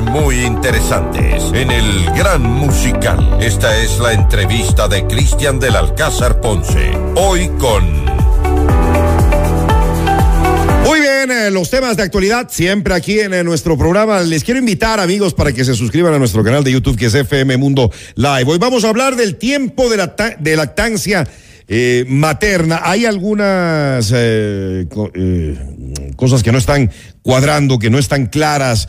muy interesantes en el Gran Musical. Esta es la entrevista de Cristian del Alcázar Ponce. Hoy con... Muy bien, eh, los temas de actualidad siempre aquí en eh, nuestro programa. Les quiero invitar, amigos, para que se suscriban a nuestro canal de YouTube que es FM Mundo Live. Hoy vamos a hablar del tiempo de, la de lactancia eh, materna. Hay algunas eh, eh, cosas que no están cuadrando, que no están claras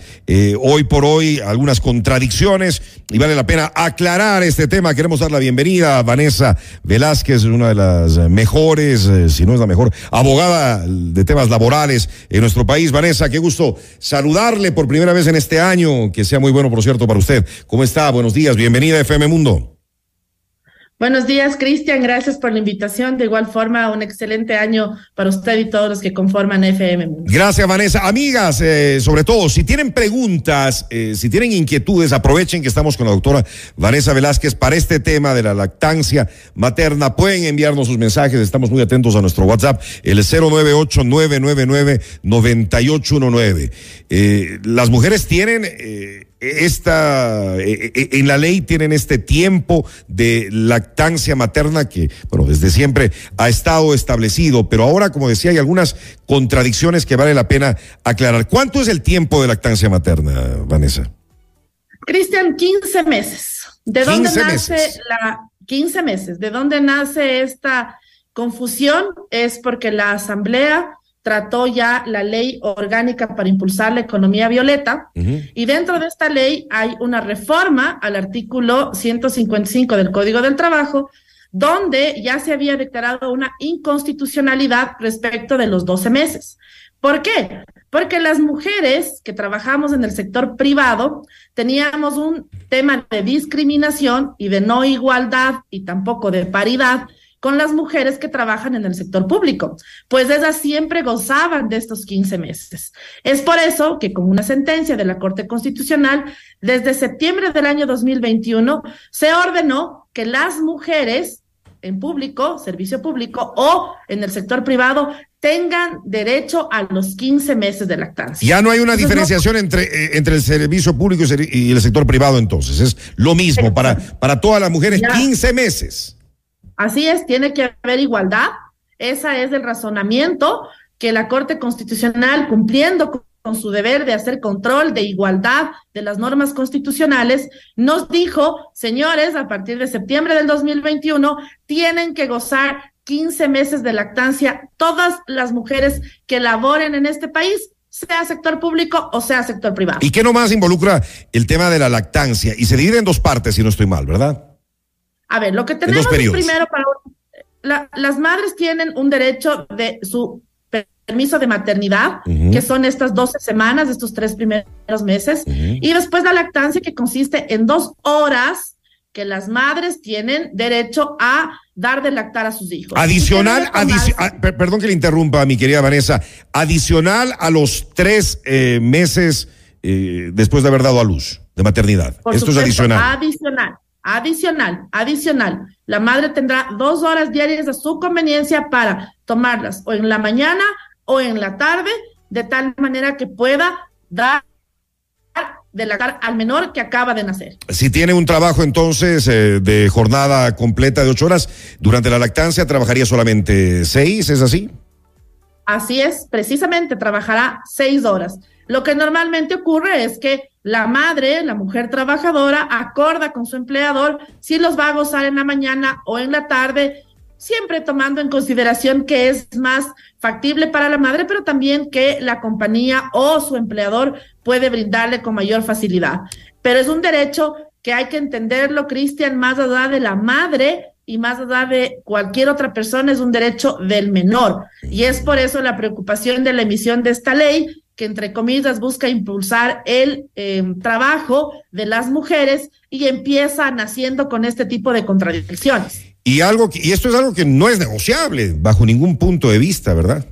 hoy por hoy, algunas contradicciones y vale la pena aclarar este tema. Queremos dar la bienvenida a Vanessa Velázquez, una de las mejores, si no es la mejor, abogada de temas laborales en nuestro país. Vanessa, qué gusto saludarle por primera vez en este año, que sea muy bueno, por cierto, para usted. ¿Cómo está? Buenos días, bienvenida a FM Mundo. Buenos días, Cristian. Gracias por la invitación. De igual forma, un excelente año para usted y todos los que conforman FM. Gracias, Vanessa. Amigas, eh, sobre todo, si tienen preguntas, eh, si tienen inquietudes, aprovechen que estamos con la doctora Vanessa Velázquez para este tema de la lactancia materna. Pueden enviarnos sus mensajes. Estamos muy atentos a nuestro WhatsApp, el 098-999-9819. Eh, las mujeres tienen esta, eh, eh, en la ley tienen este tiempo de lactancia materna que, bueno, desde siempre ha estado establecido, pero ahora, como decía, hay algunas contradicciones que vale la pena aclarar. ¿Cuánto es el tiempo de lactancia materna, Vanessa? Cristian, 15 meses. ¿De dónde nace la 15 meses? ¿De dónde nace esta confusión? Es porque la Asamblea trató ya la ley orgánica para impulsar la economía violeta y dentro de esta ley hay una reforma al artículo 155 del Código del Trabajo donde ya se había declarado una inconstitucionalidad respecto de los 12 meses. ¿Por qué? Porque las mujeres que trabajamos en el sector privado teníamos un tema de discriminación y de no igualdad y tampoco de paridad con las mujeres que trabajan en el sector público, pues esas siempre gozaban de estos 15 meses. Es por eso que con una sentencia de la Corte Constitucional, desde septiembre del año 2021, se ordenó que las mujeres en público, servicio público o en el sector privado tengan derecho a los 15 meses de lactancia. Ya no hay una diferenciación entre, eh, entre el servicio público y el sector privado entonces, es lo mismo para, para todas las mujeres, 15 meses. Así es, tiene que haber igualdad. Ese es el razonamiento que la Corte Constitucional, cumpliendo con su deber de hacer control de igualdad de las normas constitucionales, nos dijo, señores, a partir de septiembre del 2021, tienen que gozar 15 meses de lactancia todas las mujeres que laboren en este país, sea sector público o sea sector privado. ¿Y qué nomás involucra el tema de la lactancia? Y se divide en dos partes, si no estoy mal, ¿verdad? A ver, lo que tenemos es primero para las madres tienen un derecho de su permiso de maternidad, que son estas 12 semanas, estos tres primeros meses, y después la lactancia, que consiste en dos horas que las madres tienen derecho a dar de lactar a sus hijos. Adicional, perdón que le interrumpa, mi querida Vanessa, adicional a los tres eh, meses eh, después de haber dado a luz de maternidad. Esto es adicional. Adicional. Adicional, adicional, la madre tendrá dos horas diarias a su conveniencia para tomarlas o en la mañana o en la tarde, de tal manera que pueda dar de la al menor que acaba de nacer. Si tiene un trabajo entonces eh, de jornada completa de ocho horas, durante la lactancia trabajaría solamente seis, ¿es así? Así es, precisamente trabajará seis horas. Lo que normalmente ocurre es que la madre, la mujer trabajadora, acorda con su empleador si los va a gozar en la mañana o en la tarde, siempre tomando en consideración que es más factible para la madre, pero también que la compañía o su empleador puede brindarle con mayor facilidad. Pero es un derecho que hay que entenderlo, Cristian, más allá de la madre y más allá de cualquier otra persona, es un derecho del menor. Y es por eso la preocupación de la emisión de esta ley, que entre comillas busca impulsar el em, trabajo de las mujeres y empieza naciendo con este tipo de contradicciones. Y algo y esto es algo que no es negociable bajo ningún punto de vista, ¿verdad?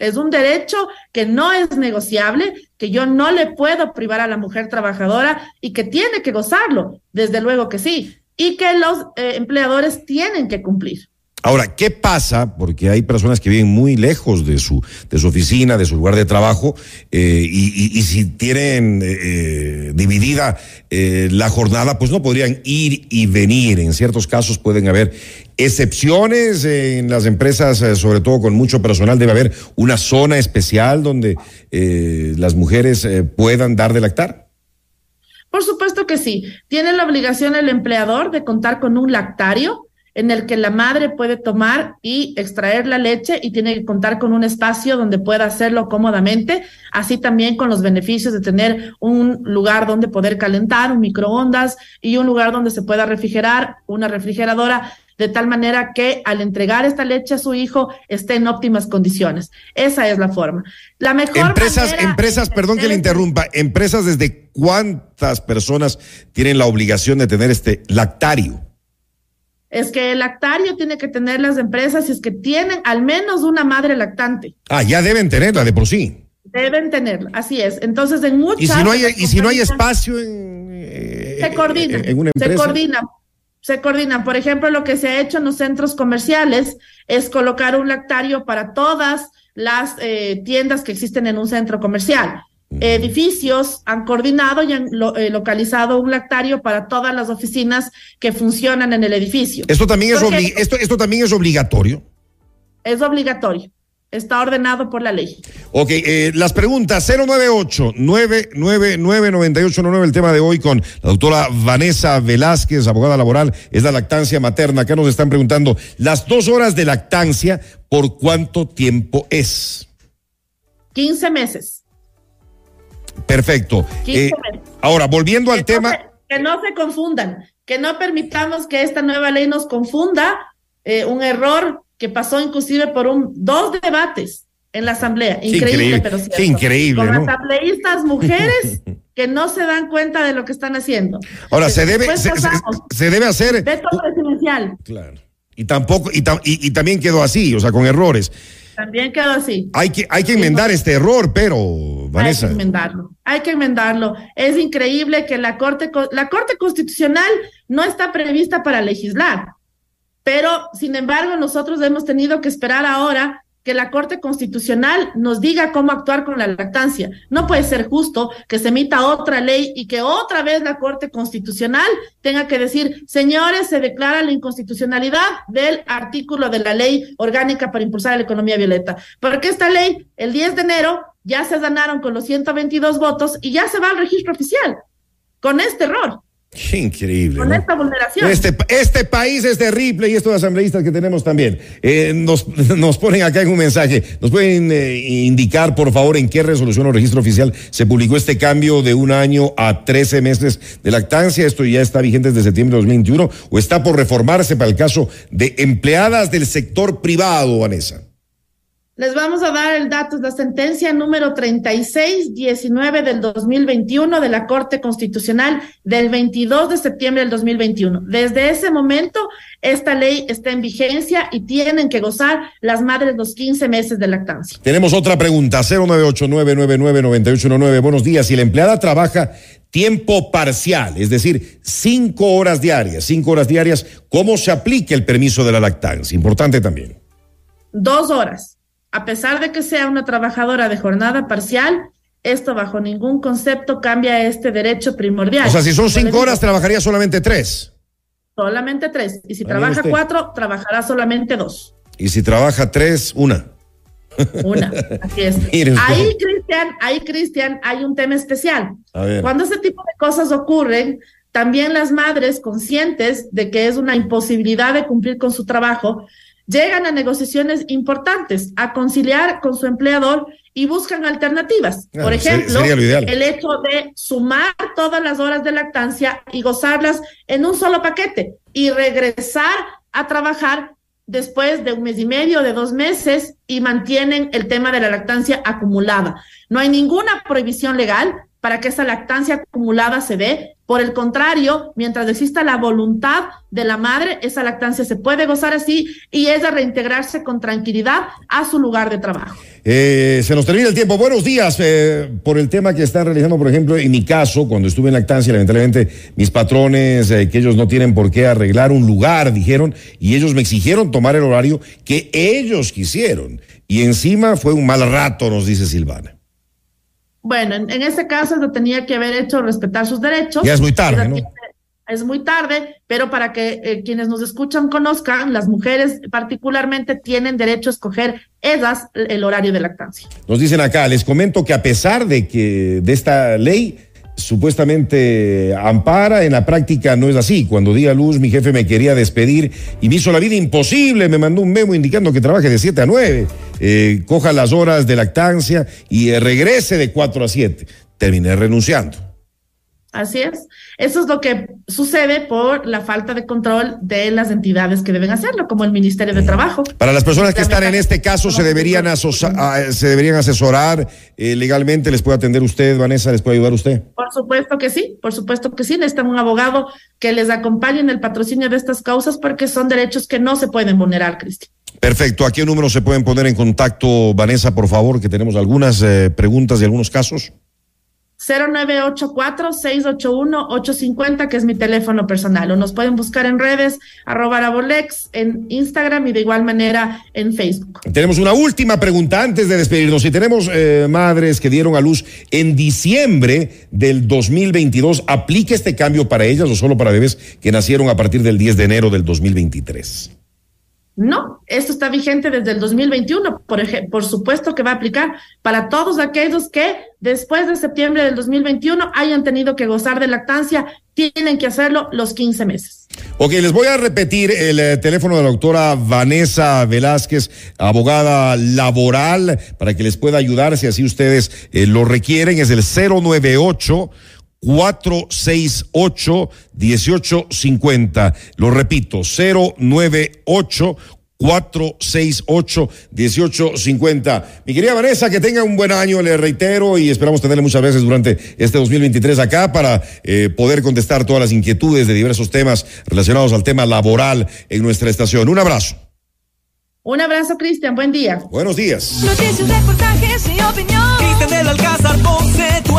Es un derecho que no es negociable, que yo no le puedo privar a la mujer trabajadora y que tiene que gozarlo, desde luego que sí, y que los eh, empleadores tienen que cumplir. Ahora, ¿qué pasa? Porque hay personas que viven muy lejos de su, de su oficina, de su lugar de trabajo, eh, y, si tienen eh, eh dividida la jornada, pues no podrían ir y venir. En ciertos casos pueden haber excepciones en las empresas, sobre todo con mucho personal, debe haber una zona especial donde las mujeres puedan dar de lactar. Por supuesto que sí. Tiene la obligación el empleador de contar con un lactario en el que la madre puede tomar y extraer la leche y tiene que contar con un espacio donde pueda hacerlo cómodamente, así también con los beneficios de tener un lugar donde poder calentar, un microondas y un lugar donde se pueda refrigerar, una refrigeradora, de tal manera que al entregar esta leche a su hijo esté en óptimas condiciones. Esa es la forma. La mejor empresas, empresas, perdón que le interrumpa, empresas desde cuántas personas tienen la obligación de tener este lactario es que el lactario tiene que tener las empresas si es que tienen al menos una madre lactante. Ah, ya deben tenerla de por sí. Deben tenerla, así es. Entonces, en muchas. Y si no hay, y si no hay espacio en. Eh, se coordina. En una empresa. Se coordina. Se coordinan. Por ejemplo, lo que se ha hecho en los centros comerciales es colocar un lactario para todas las eh, tiendas que existen en un centro comercial edificios han coordinado y han eh, localizado un lactario para todas las oficinas que funcionan en el edificio. ¿Esto también, es, esto, esto también es obligatorio? Es obligatorio. Está ordenado por la ley. Ok, eh, las preguntas 098-999-9819, el tema de hoy con la doctora Vanessa Velázquez, abogada laboral, es la lactancia materna. Acá nos están preguntando, las dos horas de lactancia, ¿por cuánto tiempo es? 15 meses. Perfecto. Eh, ahora, volviendo al tema. que no se confundan, que no permitamos que esta nueva ley nos confunda eh, un error que pasó inclusive por un dos debates en la asamblea. Increíble, pero cierto. increíble. Con asambleístas mujeres que no se dan cuenta de lo que están haciendo. Ahora, se debe, se, debe hacer. Veto presidencial. Claro. Y tampoco, y, y, y también quedó así, o sea, con errores. También quedó así. Hay que, hay que enmendar este error, pero, Vanessa. Hay que enmendarlo, hay que enmendarlo. Es increíble que la Corte, la Corte Constitucional no está prevista para legislar, pero sin embargo nosotros hemos tenido que esperar ahora que la Corte Constitucional nos diga cómo actuar con la lactancia. No puede ser justo que se emita otra ley y que otra vez la Corte Constitucional tenga que decir, señores, se declara la inconstitucionalidad del artículo de la ley orgánica para impulsar la economía violeta. Porque esta ley, el 10 de enero, ya se ganaron con los 122 votos y ya se va al registro oficial con este error. Qué increíble. Con esta vulneración. Este, este país es terrible y estos asambleístas que tenemos también. Eh, nos, nos ponen acá en un mensaje. ¿Nos pueden eh, indicar, por favor, en qué resolución o registro oficial se publicó este cambio de un año a 13 meses de lactancia? ¿Esto ya está vigente desde septiembre de 2021 o está por reformarse para el caso de empleadas del sector privado, Vanessa? Les vamos a dar el dato, de la sentencia número 3619 del 2021 de la Corte Constitucional del 22 de septiembre del 2021. Desde ese momento, esta ley está en vigencia y tienen que gozar las madres los 15 meses de lactancia. Tenemos otra pregunta, 098-999-9819. Buenos días. Si la empleada trabaja tiempo parcial, es decir, cinco horas diarias, cinco horas diarias, ¿cómo se aplica el permiso de la lactancia? Importante también. Dos horas a pesar de que sea una trabajadora de jornada parcial, esto bajo ningún concepto cambia este derecho primordial. O sea, si son cinco horas, trabajaría solamente tres. Solamente tres. Y si trabaja cuatro, trabajará solamente dos. Y si trabaja tres, una. Una, así es. ahí, Cristian, ahí, Cristian, hay un tema especial. Cuando ese tipo de cosas ocurren, también las madres conscientes de que es una imposibilidad de cumplir con su trabajo, llegan a negociaciones importantes, a conciliar con su empleador y buscan alternativas. Ah, Por ejemplo, el hecho de sumar todas las horas de lactancia y gozarlas en un solo paquete y regresar a trabajar después de un mes y medio, de dos meses, y mantienen el tema de la lactancia acumulada. No hay ninguna prohibición legal para que esa lactancia acumulada se dé Por el contrario, mientras exista la voluntad de la madre, esa lactancia se puede gozar así y ella reintegrarse con tranquilidad a su lugar de trabajo. Eh, se nos termina el tiempo. Buenos días. Eh, por el tema que están realizando, por ejemplo, en mi caso, cuando estuve en lactancia, lamentablemente mis patrones, eh, que ellos no tienen por qué arreglar un lugar, dijeron, y ellos me exigieron tomar el horario que ellos quisieron. Y encima fue un mal rato, nos dice Silvana. Bueno, en, ese caso lo tenía que haber hecho respetar sus derechos. Ya es muy tarde, ¿no? Es muy tarde, pero para que eh, quienes nos escuchan conozcan, las mujeres particularmente tienen derecho a escoger ellas el horario de lactancia. Nos dicen acá, les comento que a pesar de que de esta ley supuestamente ampara, en la práctica no es así. Cuando di a luz, mi jefe me quería despedir y me hizo la vida imposible, me mandó un memo indicando que trabaje de 7 a 9, eh, coja las horas de lactancia y eh, regrese de 4 a 7. Terminé renunciando. Así es. Eso es lo que sucede por la falta de control de las entidades que deben hacerlo, como el Ministerio de Trabajo. Para las personas que están en este caso, se deberían, se deberían asesorar eh, legalmente. ¿Les puede atender usted, Vanessa? ¿Les puede ayudar usted? Por supuesto que sí, por supuesto que sí. Necesitan un abogado que les acompañe en el patrocinio de estas causas porque son derechos que no se pueden vulnerar, Cristian. Perfecto. ¿A qué número se pueden poner en contacto, Vanessa, por favor? Que tenemos algunas eh, preguntas y algunos casos. 0984-681-850, que es mi teléfono personal. O nos pueden buscar en redes, arroba Arabolex, en Instagram y de igual manera en Facebook. Tenemos una última pregunta antes de despedirnos. Si tenemos eh, madres que dieron a luz en diciembre del 2022, ¿aplica este cambio para ellas o solo para bebés que nacieron a partir del 10 de enero del 2023? No, esto está vigente desde el 2021. Por, por supuesto que va a aplicar para todos aquellos que después de septiembre del 2021 hayan tenido que gozar de lactancia, tienen que hacerlo los 15 meses. Ok, les voy a repetir el eh, teléfono de la doctora Vanessa Velázquez, abogada laboral, para que les pueda ayudar si así ustedes eh, lo requieren. Es el 098 468 1850. Lo repito, 098 468 1850. Mi querida Vanessa, que tenga un buen año, le reitero, y esperamos tenerle muchas veces durante este 2023 acá para eh, poder contestar todas las inquietudes de diversos temas relacionados al tema laboral en nuestra estación. Un abrazo. Un abrazo, Cristian. Buen día. Buenos días. Noticias, reportajes y opinión. Cristian del Alcázar, Ponce, tu